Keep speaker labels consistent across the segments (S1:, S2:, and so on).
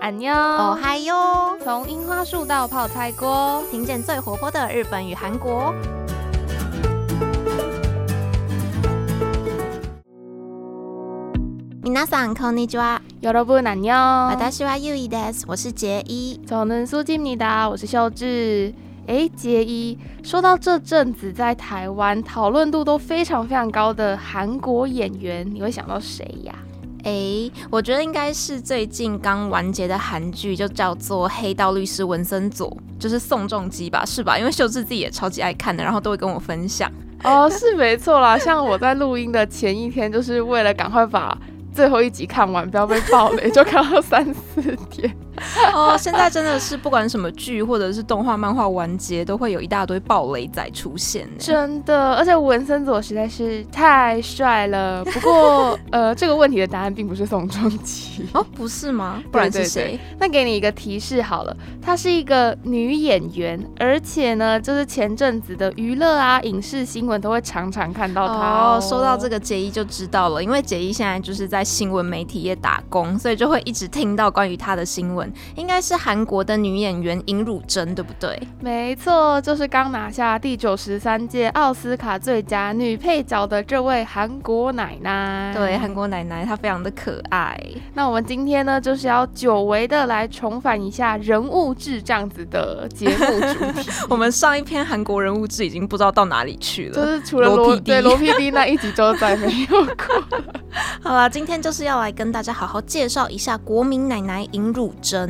S1: 安妞
S2: 哦嗨哟！
S1: 从樱花树到泡菜锅，
S2: 听见最活泼的日本与韩国。皆さんこんにちは。
S1: 여러분安妞，
S2: 私はゆいです。我是杰一。
S1: 저는수지입니다，我是秀智。哎，杰一，说到这阵子在台湾讨论度都非常非常高的韩国演员，你会想到谁呀？
S2: 哎，我觉得应该是最近刚完结的韩剧，就叫做《黑道律师文森佐》，就是宋仲基吧，是吧？因为秀智自己也超级爱看的，然后都会跟我分享。
S1: 哦，是没错啦。像我在录音的前一天，就是为了赶快把最后一集看完，不要被爆雷，就看到三四天。
S2: 哦，现在真的是不管什么剧或者是动画、漫画完结，都会有一大堆暴雷仔出现。
S1: 真的，而且文森佐实在是太帅了。不过，呃，这个问题的答案并不是宋仲基
S2: 哦，不是吗？不然是谁？
S1: 那给你一个提示好了，她是一个女演员，而且呢，就是前阵子的娱乐啊、影视新闻都会常常看到她哦。
S2: 哦，说到这个杰一就知道了，因为杰一现在就是在新闻媒体业打工，所以就会一直听到关于她的新闻。应该是韩国的女演员尹汝贞，对不对？
S1: 没错，就是刚拿下第九十三届奥斯卡最佳女配角的这位韩国奶奶。
S2: 对，韩国奶奶她非常的可爱。
S1: 那我们今天呢，就是要久违的来重返一下人物志这样子的节目主题。
S2: 我们上一篇韩国人物志已经不知道到哪里去了，
S1: 就是除了罗对罗 PD 那一集就再没有过。
S2: 好啦，今天就是要来跟大家好好介绍一下国民奶奶尹汝贞。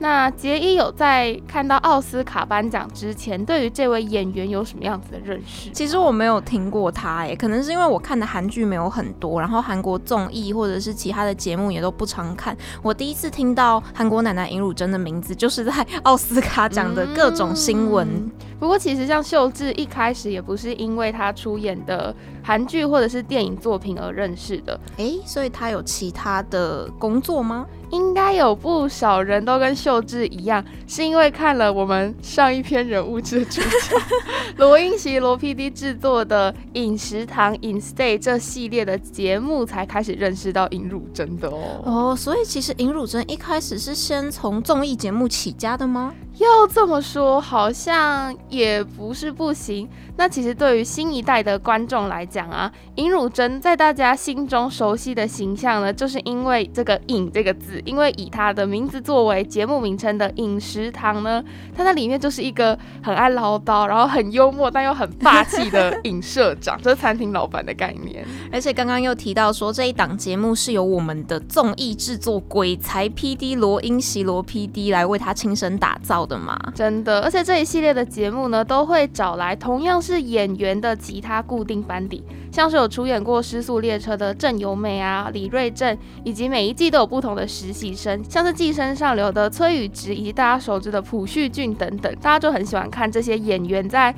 S1: 那杰伊有在看到奥斯卡颁奖之前，对于这位演员有什么样子的认识？
S2: 其实我没有听过他，诶，可能是因为我看的韩剧没有很多，然后韩国综艺或者是其他的节目也都不常看。我第一次听到韩国奶奶尹汝贞的名字，就是在奥斯卡奖的各种新闻。
S1: 嗯、不过，其实像秀智一开始也不是因为她出演的韩剧或者是电影作品而认识的，
S2: 哎，所以她有其他的工作吗？
S1: 应该有不少人都跟秀智一样，是因为看了我们上一篇人物志主角 罗英熙罗 PD 制作的《饮食堂 In Stay》这系列的节目，才开始认识到尹汝贞的哦。
S2: 哦，所以其实尹汝贞一开始是先从综艺节目起家的吗？
S1: 要这么说，好像也不是不行。那其实对于新一代的观众来讲啊，尹汝贞在大家心中熟悉的形象呢，就是因为这个“尹”这个字，因为以她的名字作为节目名称的饮食堂呢，她在里面就是一个很爱唠叨，然后很幽默但又很霸气的尹社长，这是餐厅老板的概念。
S2: 而且刚刚又提到说，这一档节目是由我们的综艺制作鬼才 PD 罗英席罗 PD 来为他亲身打造。的嘛，
S1: 真的，而且这一系列的节目呢，都会找来同样是演员的其他固定班底，像是有出演过《失速列车》的郑有美啊、李瑞镇，以及每一季都有不同的实习生，像是《寄生上流》的崔宇植，以及大家熟知的朴叙俊等等，大家就很喜欢看这些演员在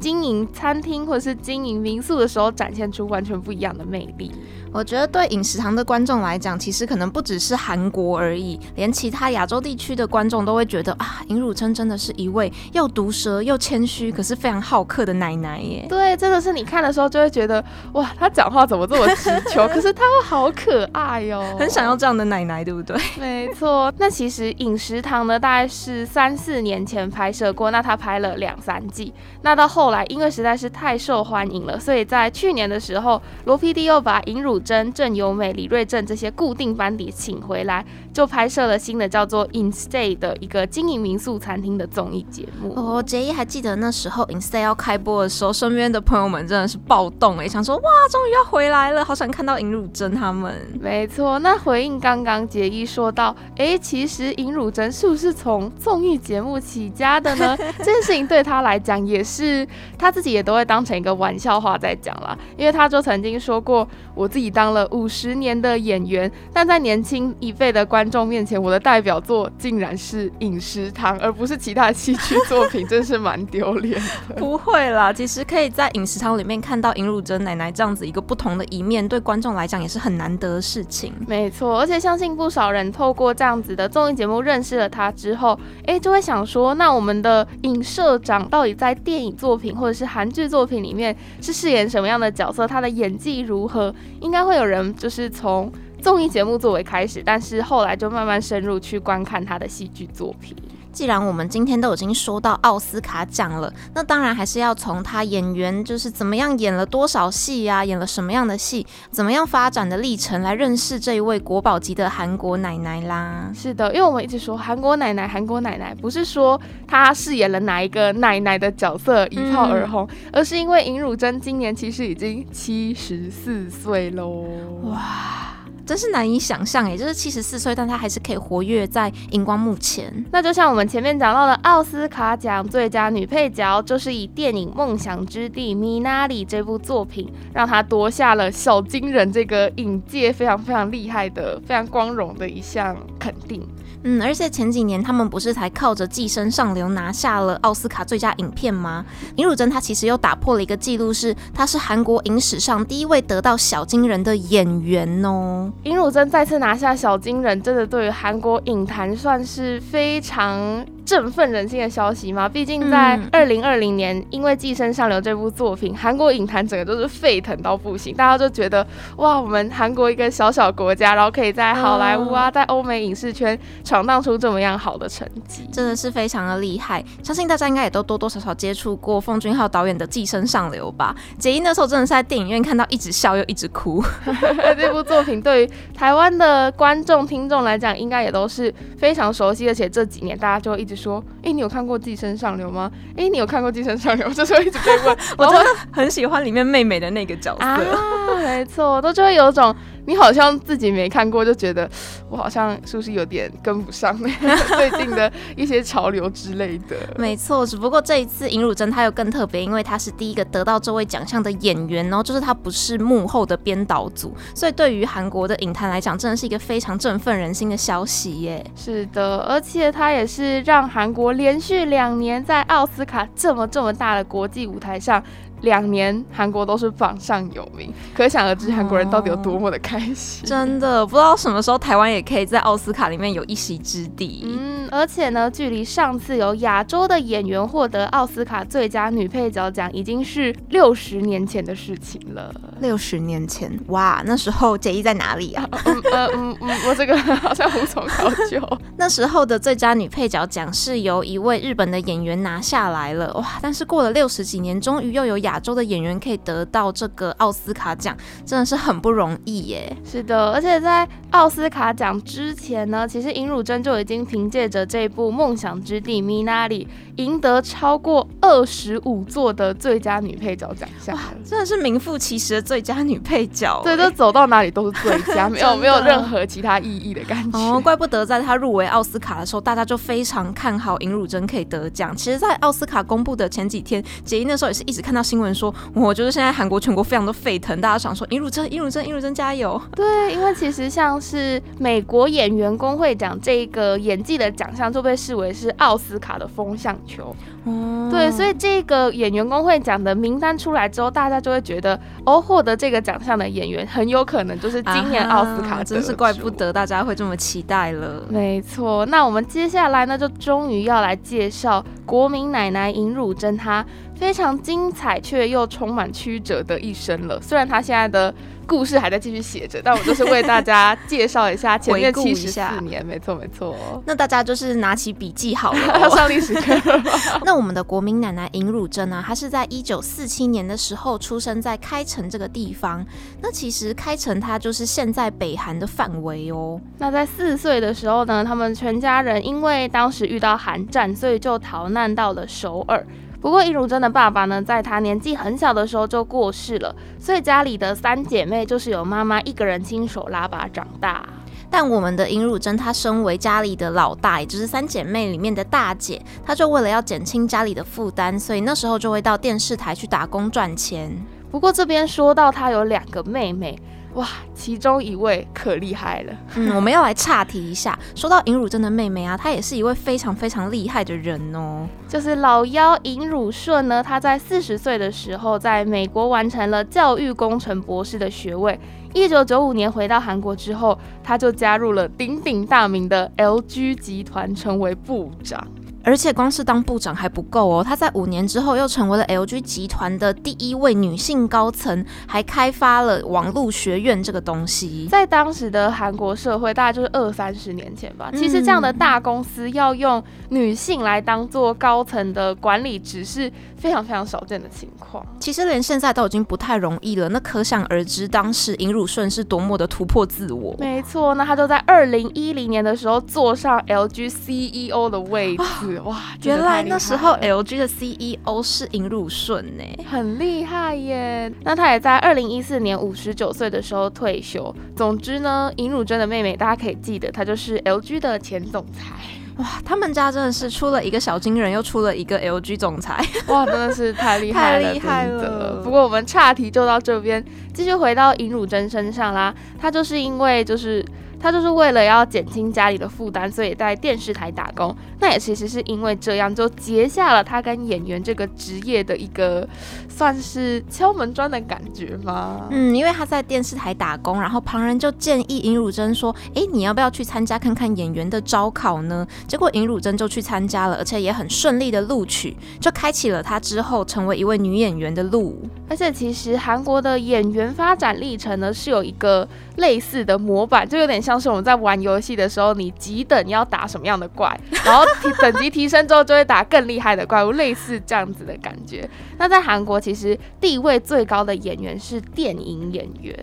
S1: 经营餐厅或者是经营民宿的时候，展现出完全不一样的魅力。
S2: 我觉得对饮食堂的观众来讲，其实可能不只是韩国而已，连其他亚洲地区的观众都会觉得啊，尹汝贞真的是一位又毒舌又谦虚，可是非常好客的奶奶耶。
S1: 对，真的是你看的时候就会觉得，哇，她讲话怎么这么直球？可是她又好可爱哟、哦，
S2: 很想要这样的奶奶，对不对？
S1: 没错。那其实饮食堂呢，大概是三四年前拍摄过，那他拍了两三季。那到后后来，因为实在是太受欢迎了，所以在去年的时候，罗 PD 又把尹汝贞、郑有美、李瑞镇这些固定班底请回来，就拍摄了新的叫做《In Stay》的一个经营民宿餐厅的综艺节目。
S2: 哦，杰一还记得那时候《In Stay》要开播的时候，身边的朋友们真的是暴动哎，想说哇，终于要回来了，好想看到尹汝贞他们。
S1: 没错，那回应刚刚杰一说到，哎，其实尹汝贞是不是从综艺节目起家的呢？这件事情对他来讲也是，他自己也都会当成一个玩笑话在讲啦，因为他就曾经说过，我自己当了。五十年的演员，但在年轻一辈的观众面前，我的代表作竟然是《饮食堂》，而不是其他戏剧作品，真是蛮丢脸的。
S2: 不会啦，其实可以在《饮食堂》里面看到尹汝贞奶奶这样子一个不同的一面，对观众来讲也是很难得的事情。
S1: 没错，而且相信不少人透过这样子的综艺节目认识了她之后，哎，就会想说，那我们的尹社长到底在电影作品或者是韩剧作品里面是饰演什么样的角色？他的演技如何？应该会有人就是从。综艺节目作为开始，但是后来就慢慢深入去观看他的戏剧作品。
S2: 既然我们今天都已经说到奥斯卡奖了，那当然还是要从他演员就是怎么样演了多少戏呀，演了什么样的戏，怎么样发展的历程来认识这一位国宝级的韩国奶奶啦。
S1: 是的，因为我们一直说韩国奶奶，韩国奶奶不是说她饰演了哪一个奶奶的角色一炮而红，而是因为尹汝贞今年其实已经七十四岁喽。哇！
S2: 真是难以想象，也就是七十四岁，但他还是可以活跃在荧光幕前。
S1: 那就像我们前面讲到的，奥斯卡奖最佳女配角，就是以电影《梦想之地》米娜里这部作品，让他夺下了小金人这个影界非常非常厉害的、非常光荣的一项肯定。
S2: 嗯，而且前几年他们不是才靠着《寄生上流》拿下了奥斯卡最佳影片吗？尹汝贞她其实又打破了一个记录，是她是韩国影史上第一位得到小金人的演员哦。
S1: 尹汝贞再次拿下小金人，真的对于韩国影坛算是非常。振奋人心的消息吗？毕竟在二零二零年，因为《寄生上流》这部作品，韩国影坛整个都是沸腾到不行，大家就觉得哇，我们韩国一个小小国家，然后可以在好莱坞啊，在欧美影视圈闯荡出这么样好的成绩，
S2: 真的是非常的厉害。相信大家应该也都多多少少接触过奉俊昊导演的《寄生上流》吧？杰一那时候真的是在电影院看到一直笑又一直哭。
S1: 这部作品对于台湾的观众听众来讲，应该也都是非常熟悉，而且这几年大家就一直。说，哎，你有看过《寄生上流》吗？哎，你有看过《寄生上流》？这时候一直被问，
S2: 我真的很喜欢里面妹妹的那个角色。啊，
S1: 没错，都就会有种。你好像自己没看过，就觉得 我好像是不是有点跟不上 最近的一些潮流之类的？
S2: 没错，只不过这一次尹汝贞她又更特别，因为她是第一个得到这位奖项的演员然后，就是她不是幕后的编导组，所以对于韩国的影坛来讲，真的是一个非常振奋人心的消息耶。
S1: 是的，而且她也是让韩国连续两年在奥斯卡这么这么大的国际舞台上。两年韩国都是榜上有名，可想而知韩国人到底有多么的开心。
S2: 真的不知道什么时候台湾也可以在奥斯卡里面有一席之地。
S1: 嗯，而且呢，距离上次有亚洲的演员获得奥斯卡最佳女配角奖，已经是六十年前的事情了。
S2: 六十年前，哇，那时候杰伊在哪里啊？
S1: 嗯嗯嗯，我这个好像无从考究。
S2: 那时候的最佳女配角奖是由一位日本的演员拿下来了，哇！但是过了六十几年，终于又有亚洲的演员可以得到这个奥斯卡奖，真的是很不容易耶。
S1: 是的，而且在奥斯卡奖之前呢，其实尹汝贞就已经凭借着这部《梦想之地》米娜里赢得超过二十五座的最佳女配角奖项，
S2: 真的是名副其实的最佳女配角。
S1: 对，都走到哪里都是最佳，没有没有任何其他意义的感觉。哦，
S2: 怪不得在她入围奥斯卡的时候，大家就非常看好尹汝贞可以得奖。其实，在奥斯卡公布的前几天，杰伊那时候也是一直看到新。新闻说，我就是现在韩国全国非常的沸腾，大家想说尹汝贞，尹汝贞，尹汝贞加油！
S1: 对，因为其实像是美国演员工会奖这个演技的奖项，就被视为是奥斯卡的风向球。哦，对，所以这个演员工会奖的名单出来之后，大家就会觉得，哦，获得这个奖项的演员很有可能就是今年奥斯卡，
S2: 真是怪不得大家会这么期待了。
S1: 没错，那我们接下来呢，就终于要来介绍国民奶奶尹汝贞她。非常精彩却又充满曲折的一生了。虽然他现在的故事还在继续写着，但我就是为大家介绍一下前面 七十四年。没错，没错。
S2: 那大家就是拿起笔记好了，
S1: 上历史课。
S2: 那我们的国民奶奶尹汝贞呢？她是在一九四七年的时候出生在开城这个地方。那其实开城它就是现在北韩的范围哦。
S1: 那在四岁的时候呢，他们全家人因为当时遇到韩战，所以就逃难到了首尔。不过，尹汝贞的爸爸呢，在她年纪很小的时候就过世了，所以家里的三姐妹就是由妈妈一个人亲手拉拔长大。
S2: 但我们的尹汝贞，她身为家里的老大，也就是三姐妹里面的大姐，她就为了要减轻家里的负担，所以那时候就会到电视台去打工赚钱。
S1: 不过这边说到她有两个妹妹。哇，其中一位可厉害了。
S2: 嗯，我们要来岔题一下，说到尹汝贞的妹妹啊，她也是一位非常非常厉害的人哦。
S1: 就是老幺尹汝顺呢，她在四十岁的时候，在美国完成了教育工程博士的学位。一九九五年回到韩国之后，他就加入了鼎鼎大名的 LG 集团，成为部长。
S2: 而且光是当部长还不够哦，她在五年之后又成为了 LG 集团的第一位女性高层，还开发了网络学院这个东西。
S1: 在当时的韩国社会，大概就是二三十年前吧。其实这样的大公司要用女性来当做高层的管理职，是非常非常少见的情况。
S2: 其实连现在都已经不太容易了，那可想而知，当时尹汝顺是多么的突破自我。
S1: 没错，那他就在二零一零年的时候坐上 LG CEO 的位置。哇，
S2: 原来那时候 LG 的 CEO 是尹汝顺呢，
S1: 很厉害耶。那他也在二零一四年五十九岁的时候退休。总之呢，尹汝贞的妹妹大家可以记得，她就是 LG 的前总裁。
S2: 哇，他们家真的是出了一个小金人，又出了一个 LG 总裁。
S1: 哇，真的是太厉害了，太厉害了。不过我们岔题就到这边，继续回到尹汝贞身上啦。她就是因为就是。他就是为了要减轻家里的负担，所以在电视台打工。那也其实是因为这样，就结下了他跟演员这个职业的一个算是敲门砖的感觉吗？
S2: 嗯，因为他在电视台打工，然后旁人就建议尹汝贞说：“哎，你要不要去参加看看演员的招考呢？”结果尹汝贞就去参加了，而且也很顺利的录取，就开启了他之后成为一位女演员的路。
S1: 而且其实韩国的演员发展历程呢，是有一个类似的模板，就有点像是我们在玩游戏的时候，你几等要打什么样的怪，然后提 等级提升之后就会打更厉害的怪物，类似这样子的感觉。那在韩国，其实地位最高的演员是电影演员，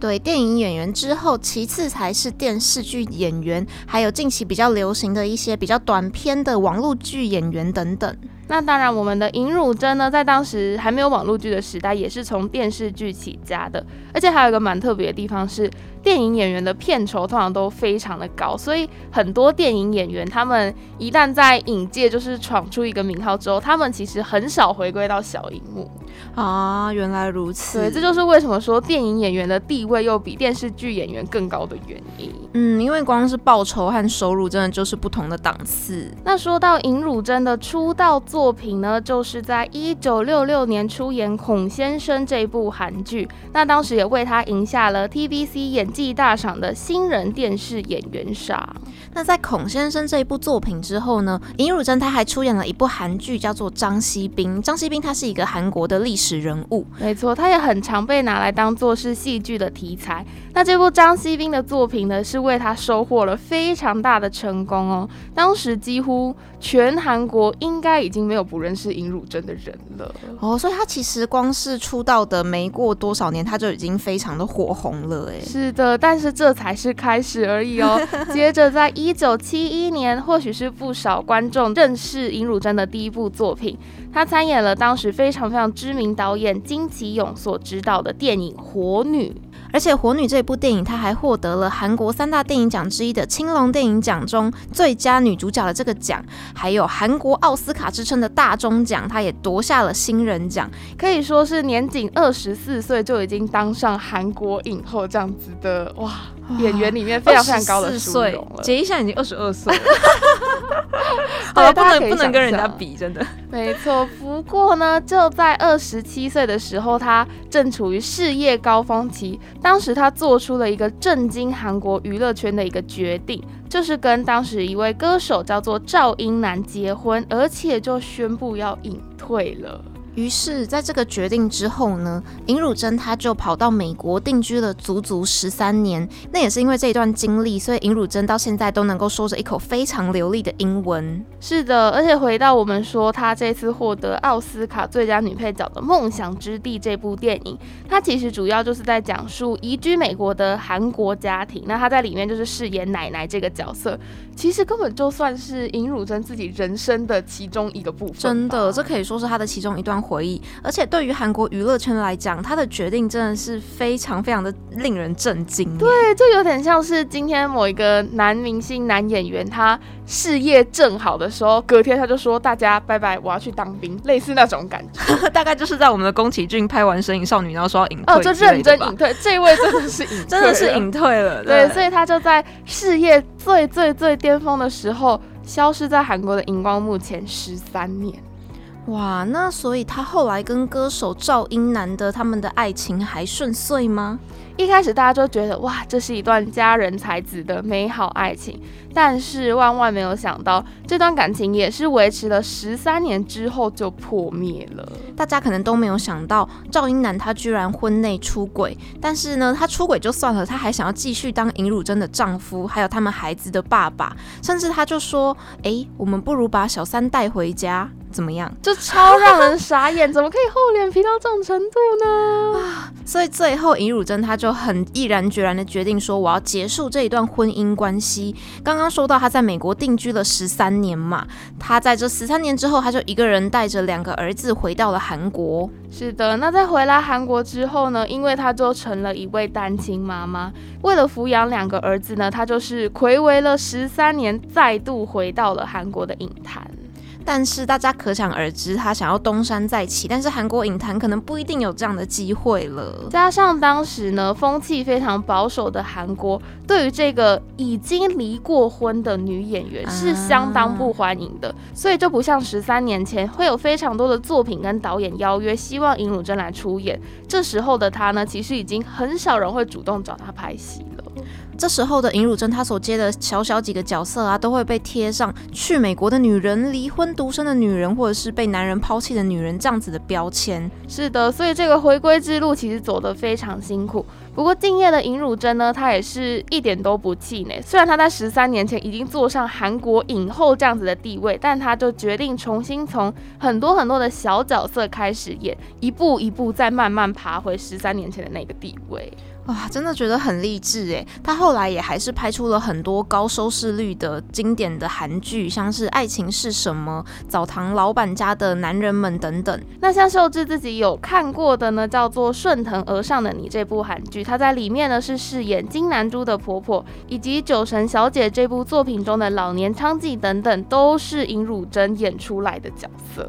S2: 对，电影演员之后，其次才是电视剧演员，还有近期比较流行的一些比较短片的网络剧演员等等。
S1: 那当然，我们的尹汝贞呢，在当时还没有网络剧的时代，也是从电视剧起家的。而且还有一个蛮特别的地方是，电影演员的片酬通常都非常的高，所以很多电影演员他们一旦在影界就是闯出一个名号之后，他们其实很少回归到小荧幕。
S2: 啊，原来如此。
S1: 对，这就是为什么说电影演员的地位又比电视剧演员更高的原因。
S2: 嗯，因为光是报酬和收入，真的就是不同的档次。
S1: 那说到尹汝贞的出道作品呢，就是在一九六六年出演《孔先生》这部韩剧，那当时也为他赢下了 TVC 演技大赏的新人电视演员赏。
S2: 那在《孔先生》这一部作品之后呢，尹汝贞他还出演了一部韩剧，叫做《张锡斌》。张锡斌他是一个韩国的历史人物，
S1: 没错，他也很常被拿来当做是戏剧的题材。那这部张锡斌的作品呢，是为他收获了非常大的成功哦。当时几乎全韩国应该已经没有不认识尹汝贞的人了哦，
S2: 所以他其实光是出道的没过多少年，他就已经非常的火红了哎。
S1: 是的，但是这才是开始而已哦。接着在一九七一年，或许是不少观众认识尹汝贞的第一部作品。她参演了当时非常非常知名导演金基勇所执导的电影《火女》。
S2: 而且《火女》这部电影，她还获得了韩国三大电影奖之一的青龙电影奖中最佳女主角的这个奖，还有韩国奥斯卡之称的大钟奖，她也夺下了新人奖，
S1: 可以说是年仅二十四岁就已经当上韩国影后这样子的哇！演员里面非常非常高的殊荣了。
S2: 杰一现在已经二十二岁，好了，不能不能跟人家比，真的。
S1: 没错，不过呢，就在二十七岁的时候，他正处于事业高峰期。当时他做出了一个震惊韩国娱乐圈的一个决定，就是跟当时一位歌手叫做赵英男结婚，而且就宣布要隐退了。
S2: 于是，在这个决定之后呢，尹汝贞她就跑到美国定居了足足十三年。那也是因为这一段经历，所以尹汝贞到现在都能够说着一口非常流利的英文。
S1: 是的，而且回到我们说，她这次获得奥斯卡最佳女配角的《梦想之地》这部电影，它其实主要就是在讲述移居美国的韩国家庭。那她在里面就是饰演奶奶这个角色，其实根本就算是尹汝贞自己人生的其中一个部分。
S2: 真的，这可以说是她的其中一段。回忆，而且对于韩国娱乐圈来讲，他的决定真的是非常非常的令人震惊。
S1: 对，就有点像是今天某一个男明星、男演员，他事业正好的时候，隔天他就说：“大家拜拜，我要去当兵。”类似那种感觉，
S2: 大概就是在我们的宫崎骏拍完《神影少女》，然后说要隐退，哦，
S1: 就认真隐退。这位真的是隐，
S2: 真的是隐退了。
S1: 对，所以他就在事业最最最巅峰的时候，消失在韩国的荧光幕前十三年。
S2: 哇，那所以他后来跟歌手赵英男的他们的爱情还顺遂吗？
S1: 一开始大家就觉得哇，这是一段佳人才子的美好爱情，但是万万没有想到，这段感情也是维持了十三年之后就破灭了。
S2: 大家可能都没有想到，赵英男他居然婚内出轨，但是呢，他出轨就算了，他还想要继续当尹汝贞的丈夫，还有他们孩子的爸爸，甚至他就说：“哎，我们不如把小三带回家。”怎么样？
S1: 这超让人傻眼，怎么可以厚脸皮到这种程度呢？
S2: 啊！所以最后尹汝贞她就就很毅然决然的决定说，我要结束这一段婚姻关系。刚刚说到他在美国定居了十三年嘛，他在这十三年之后，他就一个人带着两个儿子回到了韩国。
S1: 是的，那在回来韩国之后呢，因为他就成了一位单亲妈妈，为了抚养两个儿子呢，他就是暌违了十三年，再度回到了韩国的影坛。
S2: 但是大家可想而知，他想要东山再起，但是韩国影坛可能不一定有这样的机会了。
S1: 加上当时呢，风气非常保守的韩国，对于这个已经离过婚的女演员是相当不欢迎的，所以就不像十三年前会有非常多的作品跟导演邀约，希望尹汝贞来出演。这时候的她呢，其实已经很少人会主动找她拍戏了。
S2: 这时候的尹汝贞，她所接的小小几个角色啊，都会被贴上去美国的女人、离婚独身的女人，或者是被男人抛弃的女人这样子的标签。
S1: 是的，所以这个回归之路其实走得非常辛苦。不过敬业的尹汝贞呢，她也是一点都不气馁。虽然她在十三年前已经坐上韩国影后这样子的地位，但她就决定重新从很多很多的小角色开始演，一步一步再慢慢爬回十三年前的那个地位。
S2: 哇，真的觉得很励志哎！他后来也还是拍出了很多高收视率的经典的韩剧，像是《爱情是什么》《澡堂老板家的男人们》等等。
S1: 那像秀智自己有看过的呢，叫做《顺藤而上的你》这部韩剧，她在里面呢是饰演金南珠的婆婆，以及《酒神小姐》这部作品中的老年娼妓等等，都是尹汝贞演出来的角色。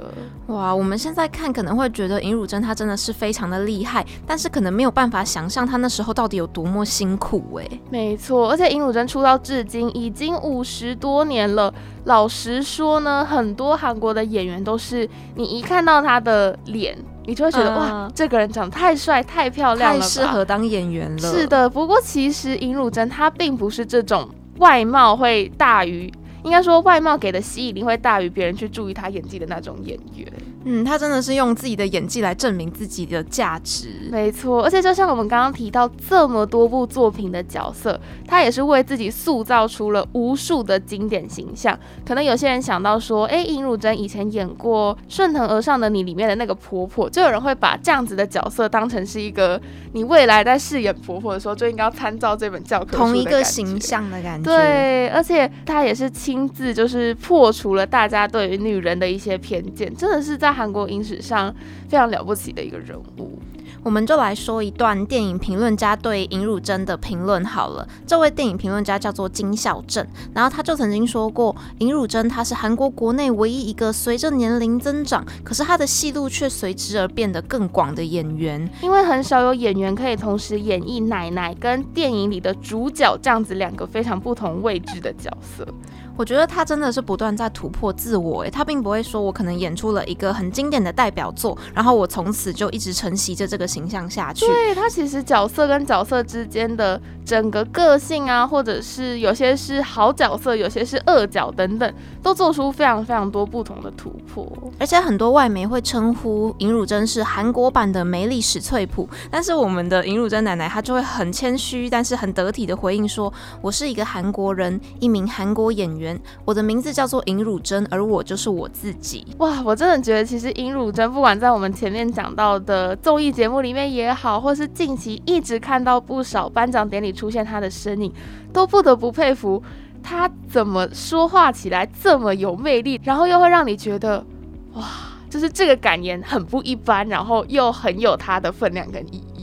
S2: 哇，我们现在看可能会觉得尹汝贞她真的是非常的厉害，但是可能没有办法想象她那时候。到底有多么辛苦哎？
S1: 没错，而且尹汝贞出道至今已经五十多年了。老实说呢，很多韩国的演员都是你一看到他的脸，你就会觉得哇，这个人长得太帅、太漂亮了，
S2: 太适合当演员了。
S1: 是的，不过其实尹汝贞她并不是这种外貌会大于，应该说外貌给的吸引力会大于别人去注意她演技的那种演员。
S2: 嗯，他真的是用自己的演技来证明自己的价值，
S1: 没错。而且就像我们刚刚提到这么多部作品的角色，他也是为自己塑造出了无数的经典形象。可能有些人想到说，哎，尹汝贞以前演过《顺藤而上的你》里面的那个婆婆，就有人会把这样子的角色当成是一个你未来在饰演婆婆的时候就应该要参照这本教科书
S2: 同一个形象的感觉。
S1: 对，而且他也是亲自就是破除了大家对于女人的一些偏见，真的是在。韩国影史上非常了不起的一个人物，
S2: 我们就来说一段电影评论家对尹汝贞的评论好了。这位电影评论家叫做金孝正，然后他就曾经说过，尹汝贞她是韩国国内唯一一个随着年龄增长，可是她的戏路却随之而变得更广的演员。
S1: 因为很少有演员可以同时演绎奶奶跟电影里的主角这样子两个非常不同位置的角色。
S2: 我觉得他真的是不断在突破自我，诶，他并不会说我可能演出了一个很经典的代表作，然后我从此就一直承袭着这个形象下去。
S1: 对他其实角色跟角色之间的整个个性啊，或者是有些是好角色，有些是恶角等等，都做出非常非常多不同的突破。
S2: 而且很多外媒会称呼尹汝贞是韩国版的梅丽史翠普，但是我们的尹汝贞奶奶她就会很谦虚，但是很得体的回应说：“我是一个韩国人，一名韩国演员。”我的名字叫做尹汝贞，而我就是我自己。
S1: 哇，我真的觉得其实尹汝贞不管在我们前面讲到的综艺节目里面也好，或是近期一直看到不少颁奖典礼出现她的身影，都不得不佩服她怎么说话起来这么有魅力，然后又会让你觉得哇，就是这个感言很不一般，然后又很有它的分量跟意义。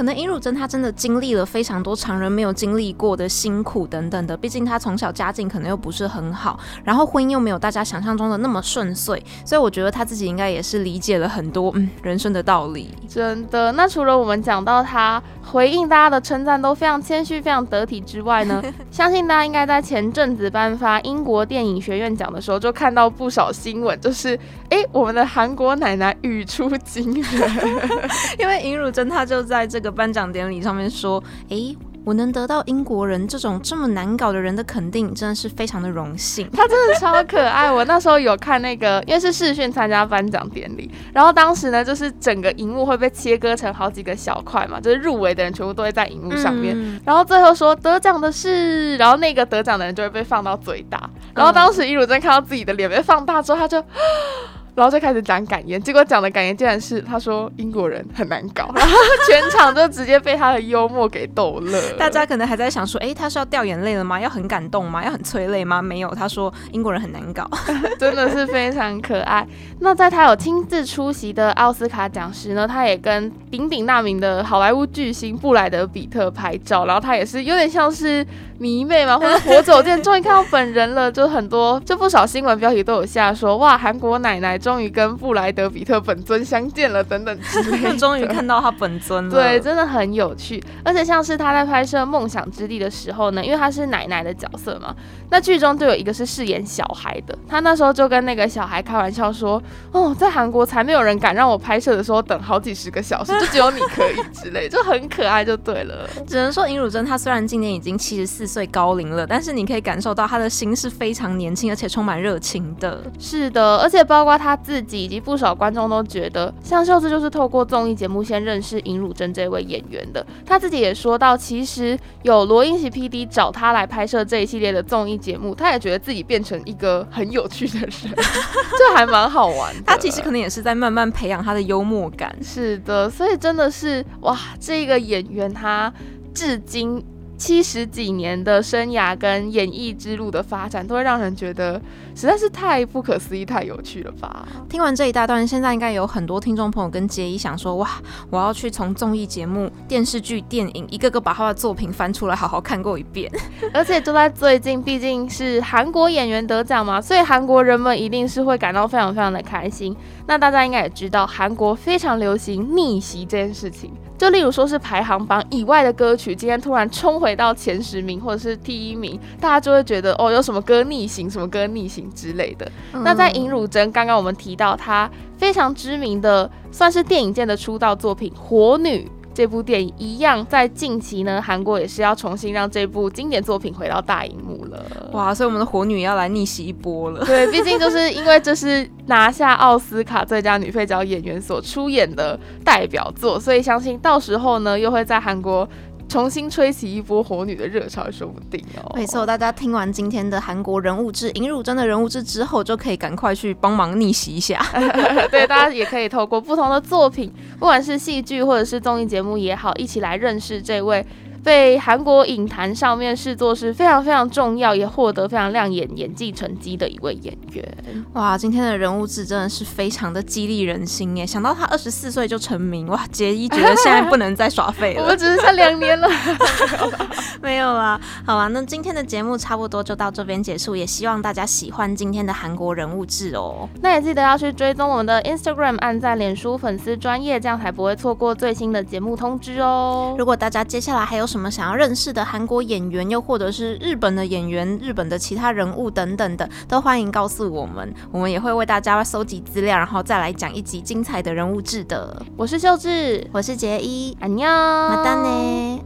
S2: 可能尹汝贞她真的经历了非常多常人没有经历过的辛苦等等的，毕竟她从小家境可能又不是很好，然后婚姻又没有大家想象中的那么顺遂，所以我觉得她自己应该也是理解了很多嗯人生的道理。
S1: 真的，那除了我们讲到她回应大家的称赞都非常谦虚、非常得体之外呢，相信大家应该在前阵子颁发英国电影学院奖的时候就看到不少新闻，就是哎我们的韩国奶奶语出惊人，
S2: 因为尹汝贞她就在这个。个颁奖典礼上面说，诶。我能得到英国人这种这么难搞的人的肯定，真的是非常的荣幸。
S1: 他真的超可爱。我那时候有看那个，因为是视讯参加颁奖典礼，然后当时呢，就是整个荧幕会被切割成好几个小块嘛，就是入围的人全部都会在荧幕上面，然后最后说得奖的是，然后那个得奖的人就会被放到最大。然后当时伊鲁真看到自己的脸被放大之后，他就。然后就开始讲感言，结果讲的感言竟然是他说英国人很难搞，然 后全场就直接被他的幽默给逗乐。
S2: 大家可能还在想说，哎，他是要掉眼泪了吗？要很感动吗？要很催泪吗？没有，他说英国人很难搞，
S1: 真的是非常可爱。那在他有亲自出席的奥斯卡奖时呢，他也跟鼎鼎大名的好莱坞巨星布莱德比特拍照，然后他也是有点像是。迷妹嘛，或者火走店终于看到本人了，就很多，就不少新闻标题都有下说，哇，韩国奶奶终于跟布莱德比特本尊相见了，等等之类，
S2: 终于看到他本尊了，
S1: 对，真的很有趣。而且像是他在拍摄《梦想之地》的时候呢，因为他是奶奶的角色嘛，那剧中就有一个是饰演小孩的，他那时候就跟那个小孩开玩笑说，哦，在韩国才没有人敢让我拍摄的时候等好几十个小时，就只有你可以之类，就很可爱就对了。
S2: 只能说尹汝贞她虽然今年已经七十四。岁高龄了，但是你可以感受到他的心是非常年轻，而且充满热情的。
S1: 是的，而且包括他自己以及不少观众都觉得，像秀智就是透过综艺节目先认识尹汝贞这位演员的。他自己也说到，其实有罗英喜 PD 找他来拍摄这一系列的综艺节目，他也觉得自己变成一个很有趣的人，这还蛮好玩。
S2: 他其实可能也是在慢慢培养他的幽默感。
S1: 是的，所以真的是哇，这个演员他至今。七十几年的生涯跟演艺之路的发展，都会让人觉得实在是太不可思议、太有趣了吧？
S2: 听完这一大段，现在应该有很多听众朋友跟杰伊想说：哇，我要去从综艺节目、电视剧、电影一个个把他的作品翻出来，好好看过一遍。
S1: 而且就在最近，毕竟是韩国演员得奖嘛，所以韩国人们一定是会感到非常非常的开心。那大家应该也知道，韩国非常流行逆袭这件事情。就例如说是排行榜以外的歌曲，今天突然冲回到前十名或者是第一名，大家就会觉得哦，有什么歌逆行，什么歌逆行之类的。那在尹汝贞刚刚我们提到她非常知名的，算是电影界的出道作品《火女》。这部电影一样，在近期呢，韩国也是要重新让这部经典作品回到大荧幕了。
S2: 哇，所以我们的火女要来逆袭一波了。
S1: 对，毕竟就是因为这是拿下奥斯卡最佳女配角演员所出演的代表作，所以相信到时候呢，又会在韩国。重新吹起一波火女的热潮也说不定哦。
S2: 没错，大家听完今天的韩国人物志尹汝贞的人物志之后，就可以赶快去帮忙逆袭一下。
S1: 对，大家也可以透过不同的作品，不管是戏剧或者是综艺节目也好，一起来认识这位。被韩国影坛上面视作是非常非常重要，也获得非常亮眼演技成绩的一位演员。
S2: 哇，今天的人物志真的是非常的激励人心耶！想到他二十四岁就成名，哇，杰伊觉得现在不能再耍废了。
S1: 我们只剩下两年了，
S2: 没有啦。好啊，那今天的节目差不多就到这边结束，也希望大家喜欢今天的韩国人物志哦。
S1: 那也记得要去追踪我们的 Instagram，按在脸书粉丝专业，这样才不会错过最新的节目通知哦。
S2: 如果大家接下来还有什么想要认识的韩国演员，又或者是日本的演员、日本的其他人物等等的，都欢迎告诉我们，我们也会为大家搜集资料，然后再来讲一集精彩的人物志的。
S1: 我是秀智，
S2: 我是杰一，
S1: 安妞，
S2: 马丹呢。